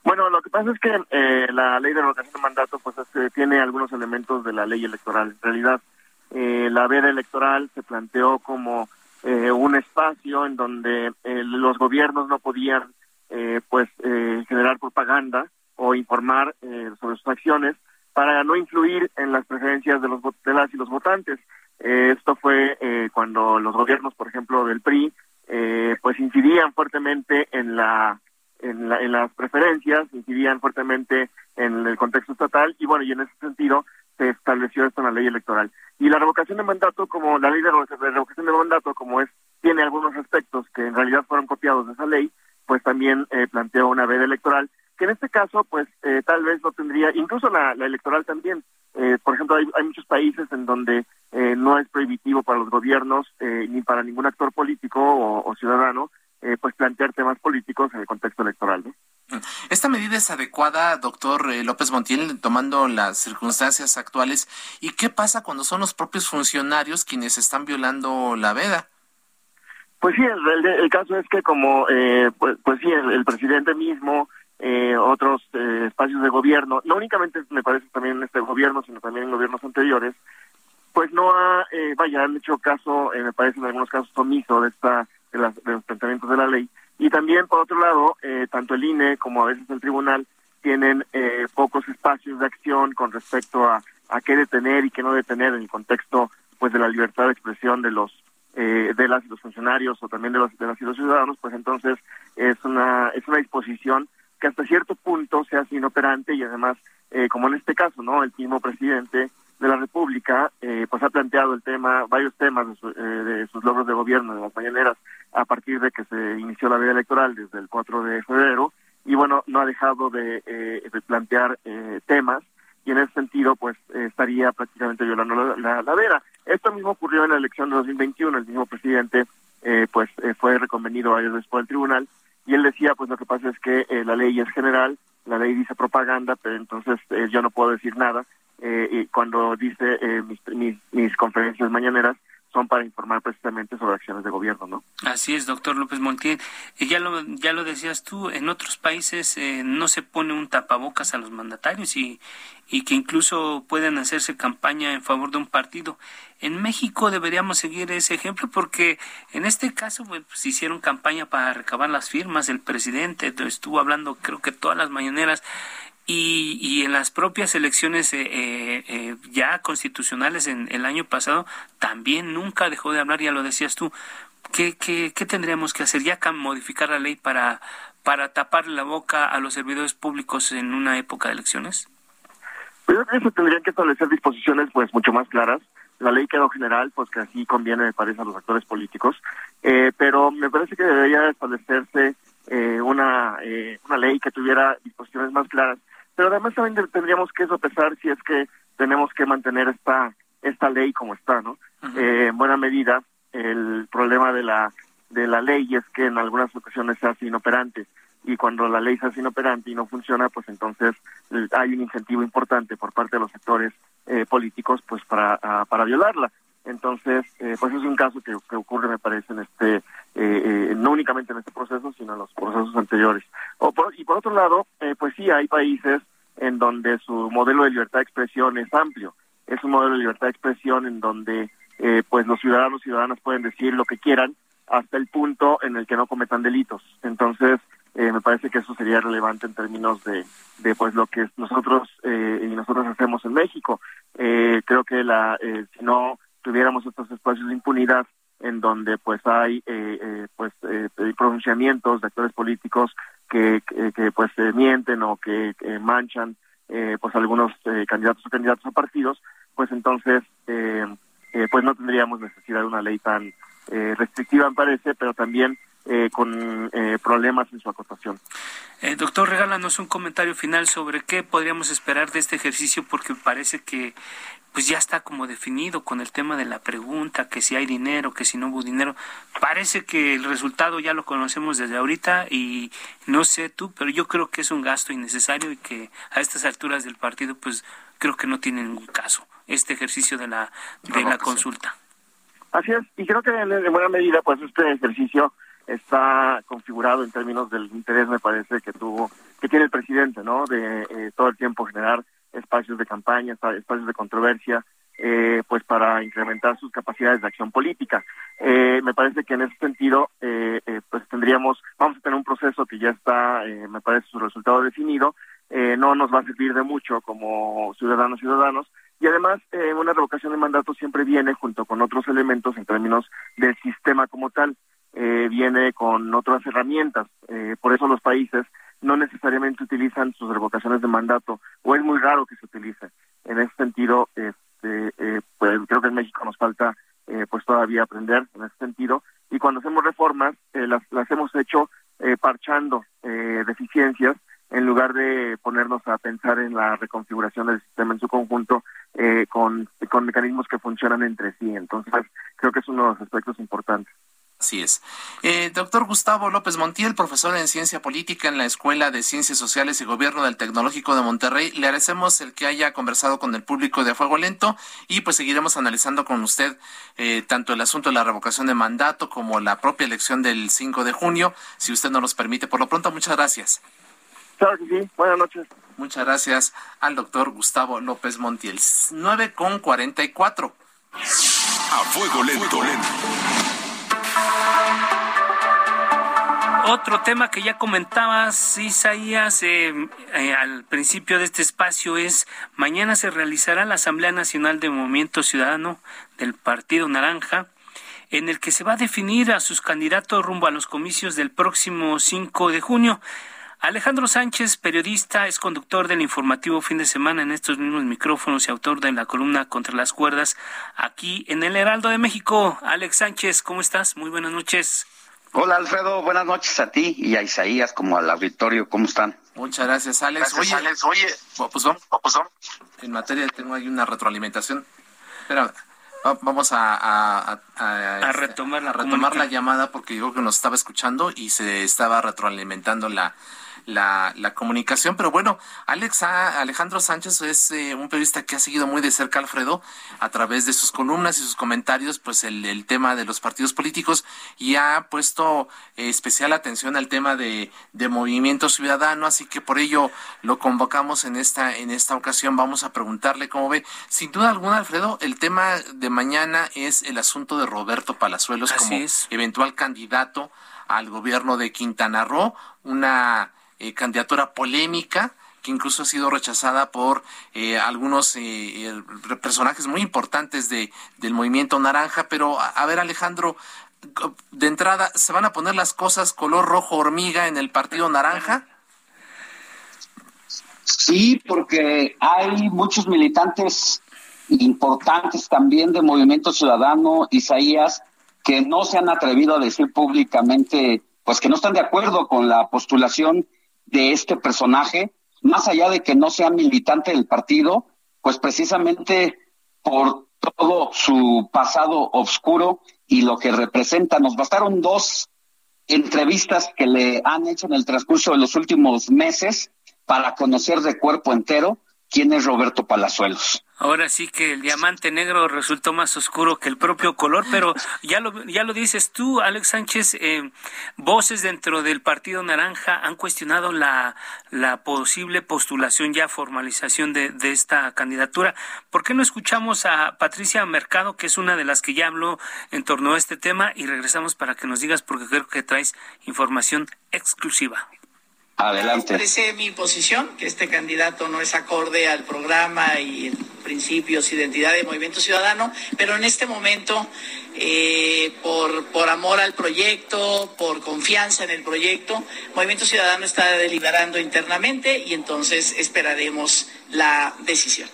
Bueno, lo que pasa es que eh, la ley de revocación de mandato pues este, tiene algunos elementos de la ley electoral. En realidad, eh, la veda electoral se planteó como eh, un espacio en donde los gobiernos no podían pues generar propaganda o informar sobre sus acciones para no influir en las preferencias de los de las y los votantes. esto fue cuando los gobiernos, por ejemplo, del PRI, pues incidían fuertemente en la en, en las preferencias, incidían fuertemente en el contexto estatal y bueno, y en ese sentido se estableció esto en la ley electoral. Y la revocación de mandato, como la ley de revocación de mandato, como es, tiene algunos aspectos que en realidad fueron copiados de esa ley, pues también eh, planteó una veda electoral, que en este caso, pues eh, tal vez no tendría, incluso la, electoral también, eh, por ejemplo, hay, hay, muchos países en donde eh, no es prohibitivo para los gobiernos ni para ningún actor político o, o ciudadano eh, pues plantear temas políticos en el contexto electoral. ¿Esta medida es adecuada, doctor eh, López Montiel, tomando las circunstancias actuales? ¿Y qué pasa cuando son los propios funcionarios quienes están violando la veda? Pues sí, el, caso es que como, eh, pues, pues, sí, el, presidente mismo, otros espacios de gobierno, no únicamente me parece también en este gobierno, sino también en gobiernos anteriores, pues no ha, vaya, han hecho caso, me parece en algunos casos omiso de esta de, los planteamientos de la ley. Y también, por otro lado, eh, tanto el INE como a veces el tribunal tienen eh, pocos espacios de acción con respecto a, a qué detener y qué no detener en el contexto pues de la libertad de expresión de los eh, de las y los funcionarios o también de los de las y los ciudadanos pues entonces es una es una disposición que hasta cierto punto se hace inoperante y además como en este caso no el mismo presidente de la República pues ha planteado el tema varios temas de, de sus logros de gobierno de las mañaneras a partir de que se inició la vida electoral desde el 4 de febrero y bueno, no ha dejado de, eh, plantear eh, temas y en ese sentido pues estaría prácticamente violando la, la, vera. Esto mismo ocurrió en la elección de 2021, el mismo presidente eh, pues fue reconvenido ayer después del tribunal y él decía pues lo que pasa es que la ley es general, la ley dice propaganda, pero entonces yo no puedo decir nada y cuando dice mis, mis, mis conferencias mañaneras son para informar precisamente sobre acciones de gobierno, ¿no? Así es, doctor López Montiel. Y ya lo, ya lo decías tú, en otros países eh, no se pone un tapabocas a los mandatarios y, y que incluso pueden hacerse campaña en favor de un partido. En México deberíamos seguir ese ejemplo porque en este caso pues, hicieron campaña para recabar las firmas. El presidente estuvo hablando creo que todas las mañaneras y, y en las propias elecciones eh, eh, eh, ya constitucionales en el año pasado también nunca dejó de hablar, ya lo decías tú. ¿Qué, qué, tendríamos que hacer? ¿Ya modificar la ley para, para tapar la boca a los servidores públicos en una época de elecciones? Pues yo creo que se tendrían que establecer disposiciones pues mucho más claras. La ley quedó general, pues que así conviene, me parece, a los actores políticos. pero me parece que debería establecerse una, una ley que tuviera disposiciones más claras pero además también tendríamos que sopesar si es que tenemos que mantener esta esta ley como está, ¿no? Eh, en buena medida, el problema de la de la ley es que en algunas ocasiones se hace inoperante y cuando la ley se hace inoperante y no funciona, pues entonces eh, hay un incentivo importante por parte de los sectores eh, políticos pues para, ah, para violarla. Entonces, pues es un caso que, que, ocurre, me parece, en este, no únicamente en este proceso, sino en los procesos anteriores. O y por otro lado, pues sí, hay países en donde su modelo de libertad de expresión es amplio. Es un modelo de libertad de expresión en donde eh, pues los ciudadanos y ciudadanas pueden decir lo que quieran hasta el punto en el que no cometan delitos. Entonces, eh, me parece que eso sería relevante en términos de, de pues lo que nosotros eh, y nosotros hacemos en México. creo que la si no tuviéramos estos espacios de impunidad en donde pues hay pues pronunciamientos de actores políticos que, que, pues se mienten o que, manchan eh, pues algunos eh, candidatos o candidatos a partidos, pues entonces eh, pues no tendríamos necesidad de una ley tan restrictiva, me parece, pero también eh, con problemas en su acotación. doctor, regálanos un comentario final sobre qué podríamos esperar de este ejercicio, porque parece que pues ya está como definido con el tema de la pregunta, que si hay dinero, que si no hubo dinero. Parece que el resultado ya lo conocemos desde ahorita y no sé tú, pero yo creo que es un gasto innecesario y que a estas alturas del partido pues creo que no tiene ningún caso este ejercicio de la de la consulta. Así es, y creo que en, buena medida pues este ejercicio está configurado en términos del interés me parece que tuvo que tiene el presidente, ¿no? De eh, todo el tiempo generar espacios de campaña, espacios de controversia, eh, pues para incrementar sus capacidades de acción política. Eh, me parece que en ese sentido, eh, pues tendríamos, vamos a tener un proceso que ya está, me parece su resultado definido, no nos va a servir de mucho como ciudadanos ciudadanos, y además una revocación de mandato siempre viene junto con otros elementos en términos del sistema como tal, viene con otras herramientas, por eso los países no necesariamente utilizan sus revocaciones de mandato o es muy raro que se utilice. En ese sentido, este, eh, pues creo que en México nos falta eh, pues todavía aprender en ese sentido y cuando hacemos reformas eh, las, las hemos hecho parchando deficiencias en lugar de ponernos a pensar en la reconfiguración del sistema en su conjunto con, con mecanismos que funcionan entre sí. Entonces, creo que es uno de los aspectos importantes. Así es. Eh, doctor Gustavo López Montiel, profesor en Ciencia Política en la Escuela de Ciencias Sociales y Gobierno del Tecnológico de Monterrey, le agradecemos el que haya conversado con el público de A Fuego Lento y pues seguiremos analizando con usted eh, tanto el asunto de la revocación de mandato como la propia elección del 5 de junio, si usted nos los permite. Por lo pronto, muchas gracias. Claro que sí. Buenas noches. Muchas gracias al doctor Gustavo López Montiel. 9 con 44. A Fuego Lento. lento. Otro tema que ya comentabas, Isaías, eh, eh, al principio de este espacio es, mañana se realizará la Asamblea Nacional de Movimiento Ciudadano del Partido Naranja, en el que se va a definir a sus candidatos rumbo a los comicios del próximo 5 de junio. Alejandro Sánchez, periodista, es conductor del informativo fin de semana en estos mismos micrófonos y autor de la columna Contra las Cuerdas aquí en el Heraldo de México. Alex Sánchez, ¿cómo estás? Muy buenas noches. Hola Alfredo, buenas noches a ti y a Isaías como al auditorio, ¿cómo están? Muchas gracias Alex. oye, Alex, oye, pues vamos, pues en materia tengo ahí una retroalimentación. Espera, vamos a, a, retomar, la, retomar la llamada porque yo creo que nos estaba escuchando y se estaba retroalimentando la, la, la comunicación. Pero bueno, Alex Alejandro Sánchez es eh, un periodista que ha seguido muy de cerca Alfredo a través de sus columnas y sus comentarios, pues el, el tema de los partidos políticos y ha puesto eh, especial atención al tema de, de movimiento ciudadano, así que por ello lo convocamos en esta, en esta ocasión. Vamos a preguntarle cómo ve. Sin duda alguna, Alfredo, el tema de mañana es el asunto de Roberto Palazuelos como eventual candidato al gobierno de Quintana Roo, una eh, candidatura polémica que incluso ha sido rechazada por eh, algunos eh, personajes muy importantes de, del movimiento naranja. Pero, a, ver, Alejandro, de entrada, ¿se van a poner las cosas color rojo hormiga en el partido naranja? Sí, porque hay muchos militantes importantes también de Movimiento Ciudadano, Isaías, que no se han atrevido a decir públicamente, pues que no están de acuerdo con la postulación de este personaje, más allá de que no sea militante del partido, pues precisamente por todo su pasado oscuro y lo que representa. Nos bastaron dos entrevistas que le han hecho en el transcurso de los últimos meses para conocer de cuerpo entero quién es Roberto Palazuelos. Ahora sí que el diamante negro resultó más oscuro que el propio color, pero ya lo, ya lo dices tú, Alex Sánchez, eh, voces dentro del Partido Naranja han cuestionado la, la posible postulación, ya formalización de, de esta candidatura. ¿Por qué no escuchamos a Patricia Mercado, que es una de las que ya habló en torno a este tema, y regresamos para que nos digas, porque creo que traes información exclusiva? Adelante. Expresé mi posición, que este candidato no es acorde al programa y principios, identidad de Movimiento Ciudadano, pero en este momento, eh, por, por amor al proyecto, por confianza en el proyecto, Movimiento Ciudadano está deliberando internamente y entonces esperaremos la decisión.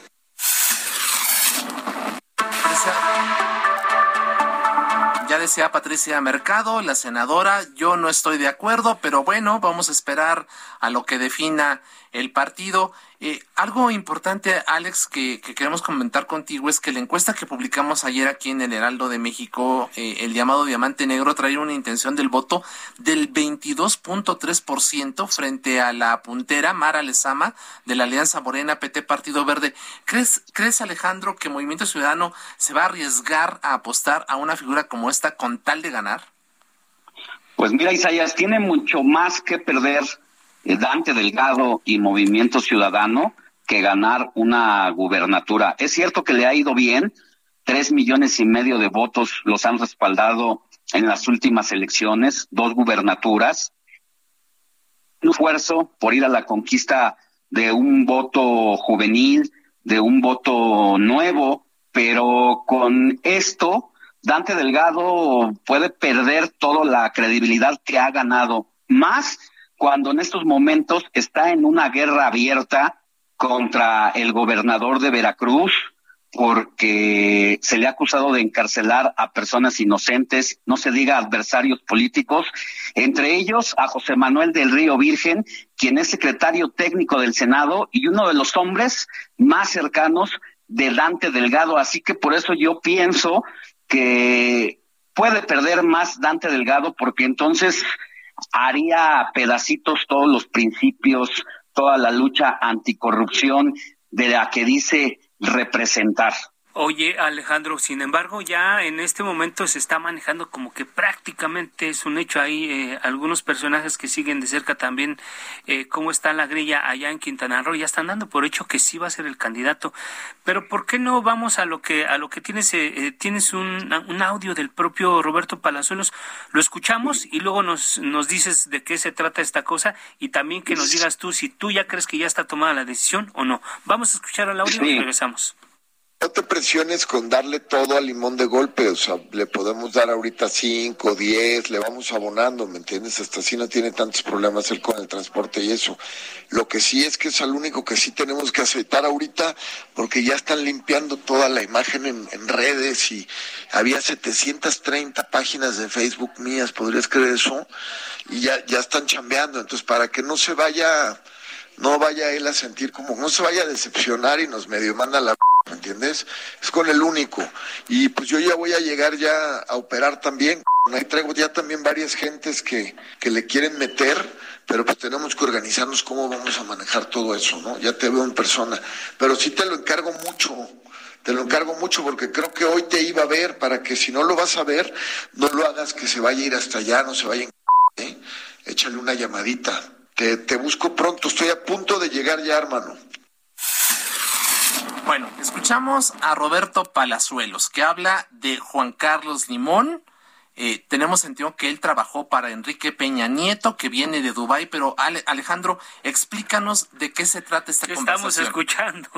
Ya decía Patricia Mercado, la senadora, yo no estoy de acuerdo, pero bueno, vamos a esperar a lo que defina el partido. Eh, algo importante, Alex, que, queremos comentar contigo es que la encuesta que publicamos ayer aquí en el Heraldo de México, eh, el llamado Diamante Negro, trae una intención del voto del 22.3% frente a la puntera Mara Lezama de la Alianza Morena PT Partido Verde. ¿Crees, ¿Crees, Alejandro, que Movimiento Ciudadano se va a arriesgar a apostar a una figura como esta con tal de ganar? Pues mira, Isaías, tiene mucho más que perder Dante Delgado y Movimiento Ciudadano que ganar una gubernatura. Es cierto que le ha ido bien, tres millones y medio de votos los han respaldado en las últimas elecciones, dos gubernaturas, un esfuerzo por ir a la conquista de un voto juvenil, de un voto nuevo, pero con esto Dante Delgado puede perder toda la credibilidad que ha ganado, más cuando en estos momentos está en una guerra abierta contra el gobernador de Veracruz, porque se le ha acusado de encarcelar a personas inocentes, no se diga adversarios políticos, entre ellos a José Manuel del Río Virgen, quien es secretario técnico del Senado y uno de los hombres más cercanos de Dante Delgado. Así que por eso yo pienso que puede perder más Dante Delgado, porque entonces haría pedacitos todos los principios, toda la lucha anticorrupción de la que dice representar. Oye, Alejandro, sin embargo, ya en este momento se está manejando como que prácticamente es un hecho ahí. Eh, algunos personajes que siguen de cerca también eh, cómo está la grilla allá en Quintana Roo ya están dando por hecho que sí va a ser el candidato. Pero ¿por qué no vamos a lo que a lo que tienes eh, tienes un, un, audio del propio Roberto Palazuelos? Lo escuchamos y luego nos nos dices de qué se trata esta cosa y también que nos digas tú si tú ya crees que ya está tomada la decisión o no. Vamos a escuchar al audio y regresamos. No te presiones con darle todo al limón de golpe, o sea, le podemos dar ahorita 5, 10, le vamos abonando, ¿me entiendes? Hasta así no tiene tantos problemas él con el transporte y eso. Lo que sí es que es al único que sí tenemos que aceptar ahorita, porque ya están limpiando toda la imagen en, en redes y había 730 páginas de Facebook mías, ¿podrías creer eso? Y ya, ya están chambeando, entonces para que no se vaya, no vaya él a sentir como, no se vaya a decepcionar y nos medio manda la ¿me entiendes? Es con el único. Y pues yo ya voy a llegar ya a operar también. Ahí traigo ya también varias gentes que, que le quieren meter, pero pues tenemos que organizarnos cómo vamos a manejar todo eso, ¿no? Ya te veo en persona. Pero sí te lo encargo mucho. Te lo encargo mucho porque creo que hoy te iba a ver para que si no lo vas a ver, no lo hagas que se vaya a ir hasta allá, no se vaya ¿eh? Échale una llamadita. Te, te busco pronto, estoy a punto de llegar ya, hermano. Bueno, escuchamos a Roberto Palazuelos, que habla de Juan Carlos Limón. Eh, tenemos sentido que él trabajó para Enrique Peña Nieto, que viene de Dubái, pero Alejandro, explícanos de qué se trata esta conversación. Estamos escuchando.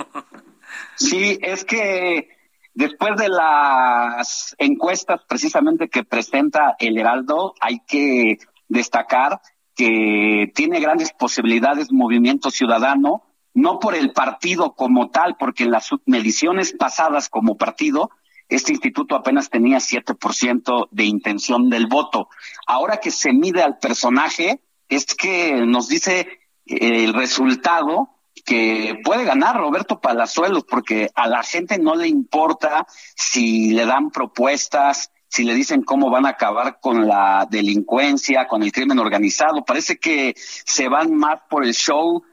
Sí, es que después de las encuestas precisamente que presenta el Heraldo, hay que destacar que tiene grandes posibilidades Movimiento Ciudadano no por el partido como tal, porque en las mediciones pasadas como partido, este instituto apenas tenía 7% de intención del voto. Ahora que se mide al personaje, es que nos dice eh, el resultado que puede ganar Roberto Palazuelos, porque a la gente no le importa si le dan propuestas, si le dicen cómo van a acabar con la delincuencia, con el crimen organizado. Parece que se van más por el show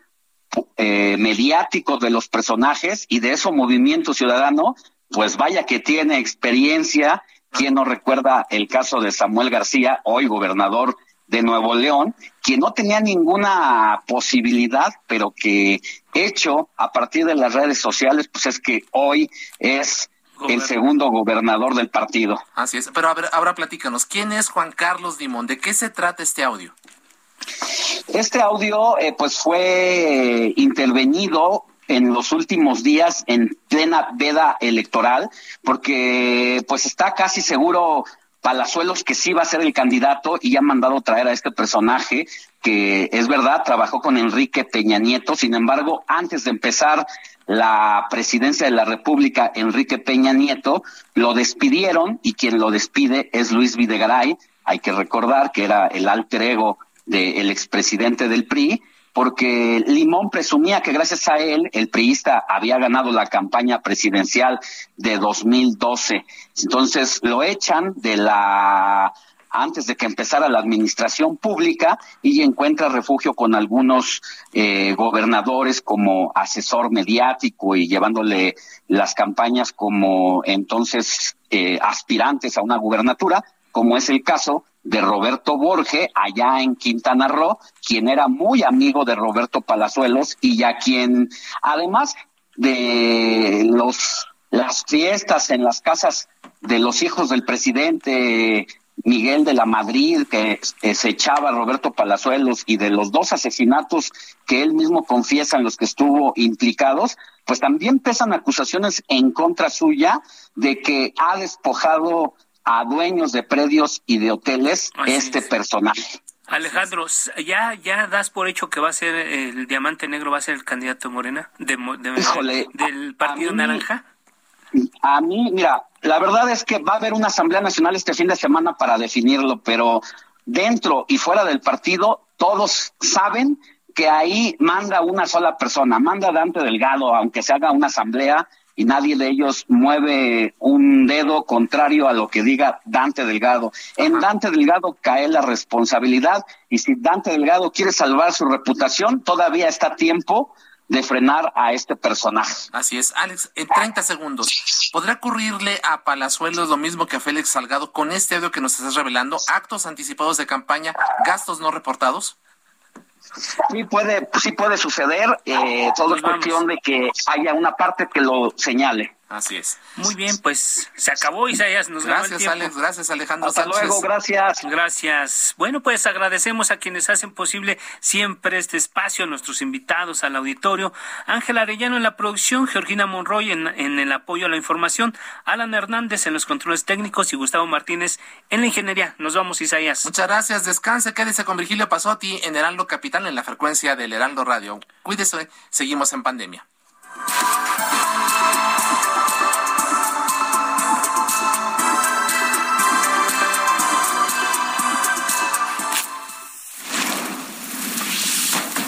eh, mediático de los personajes y de eso Movimiento Ciudadano, pues vaya que tiene experiencia. quien no recuerda el caso de Samuel García, hoy gobernador de Nuevo León, quien no tenía ninguna posibilidad, pero que hecho a partir de las redes sociales, pues es que hoy es el segundo gobernador del partido. Así es, pero a ver, ahora platícanos, ¿quién es Juan Carlos Dimón? ¿De qué se trata este audio? Este audio eh, pues fue intervenido en los últimos días en plena veda electoral, porque pues está casi seguro Palazuelos que sí va a ser el candidato y ha mandado traer a este personaje que es verdad, trabajó con Enrique Peña Nieto, sin embargo, antes de empezar la presidencia de la República, Enrique Peña Nieto, lo despidieron y quien lo despide es Luis Videgaray. Hay que recordar que era el alter ego del expresidente del PRI porque Limón presumía que gracias a él el priista había ganado la campaña presidencial de 2012. Entonces lo echan de la antes de que empezara la administración pública y encuentra refugio con algunos eh, gobernadores como asesor mediático y llevándole las campañas como entonces eh, aspirantes a una gubernatura, como es el caso de Roberto Borge allá en Quintana Roo, quien era muy amigo de Roberto Palazuelos y ya quien, además de los las fiestas en las casas de los hijos del presidente Miguel de la Madrid, que se echaba Roberto Palazuelos, y de los dos asesinatos que él mismo confiesa en los que estuvo implicados, pues también pesan acusaciones en contra suya de que ha despojado a dueños de predios y de hoteles este personaje. Alejandro, ¿ya, ¿ya das por hecho que va a ser el Diamante Negro, va a ser el candidato Morena de, del Partido Naranja? A mí, mira, la verdad es que va a haber una Asamblea Nacional este fin de semana para definirlo, pero dentro y fuera del partido todos saben que ahí manda una sola persona, manda Dante Delgado, aunque se haga una asamblea y nadie de ellos mueve un dedo contrario a lo que diga Dante Delgado. En Dante Delgado cae la responsabilidad y si Dante Delgado quiere salvar su reputación, todavía está a tiempo de frenar a este personaje. Así es. Alex, en 30 segundos, ¿podrá ocurrirle a Palazuelos lo mismo que a Félix Salgado con este audio que nos estás revelando? ¿Actos anticipados de campaña, gastos no reportados? Sí puede, sí puede suceder, eh, todo es cuestión de que haya una parte que lo señale. Así es. Muy bien, pues se acabó Isaías. Nos gracias, Alex. Gracias, Alejandro. Hasta luego, gracias. Gracias. Bueno, pues agradecemos a quienes hacen posible siempre este espacio, a nuestros invitados al auditorio. Ángel Arellano en la producción, Georgina Monroy en, en el apoyo a la información, Alan Hernández en los controles técnicos y Gustavo Martínez en la ingeniería. Nos vamos, Isaías. Muchas gracias. Descanse, quédese con Virgilio Pasotti en Heraldo Capital en la frecuencia del Heraldo Radio. Cuídese, seguimos en pandemia.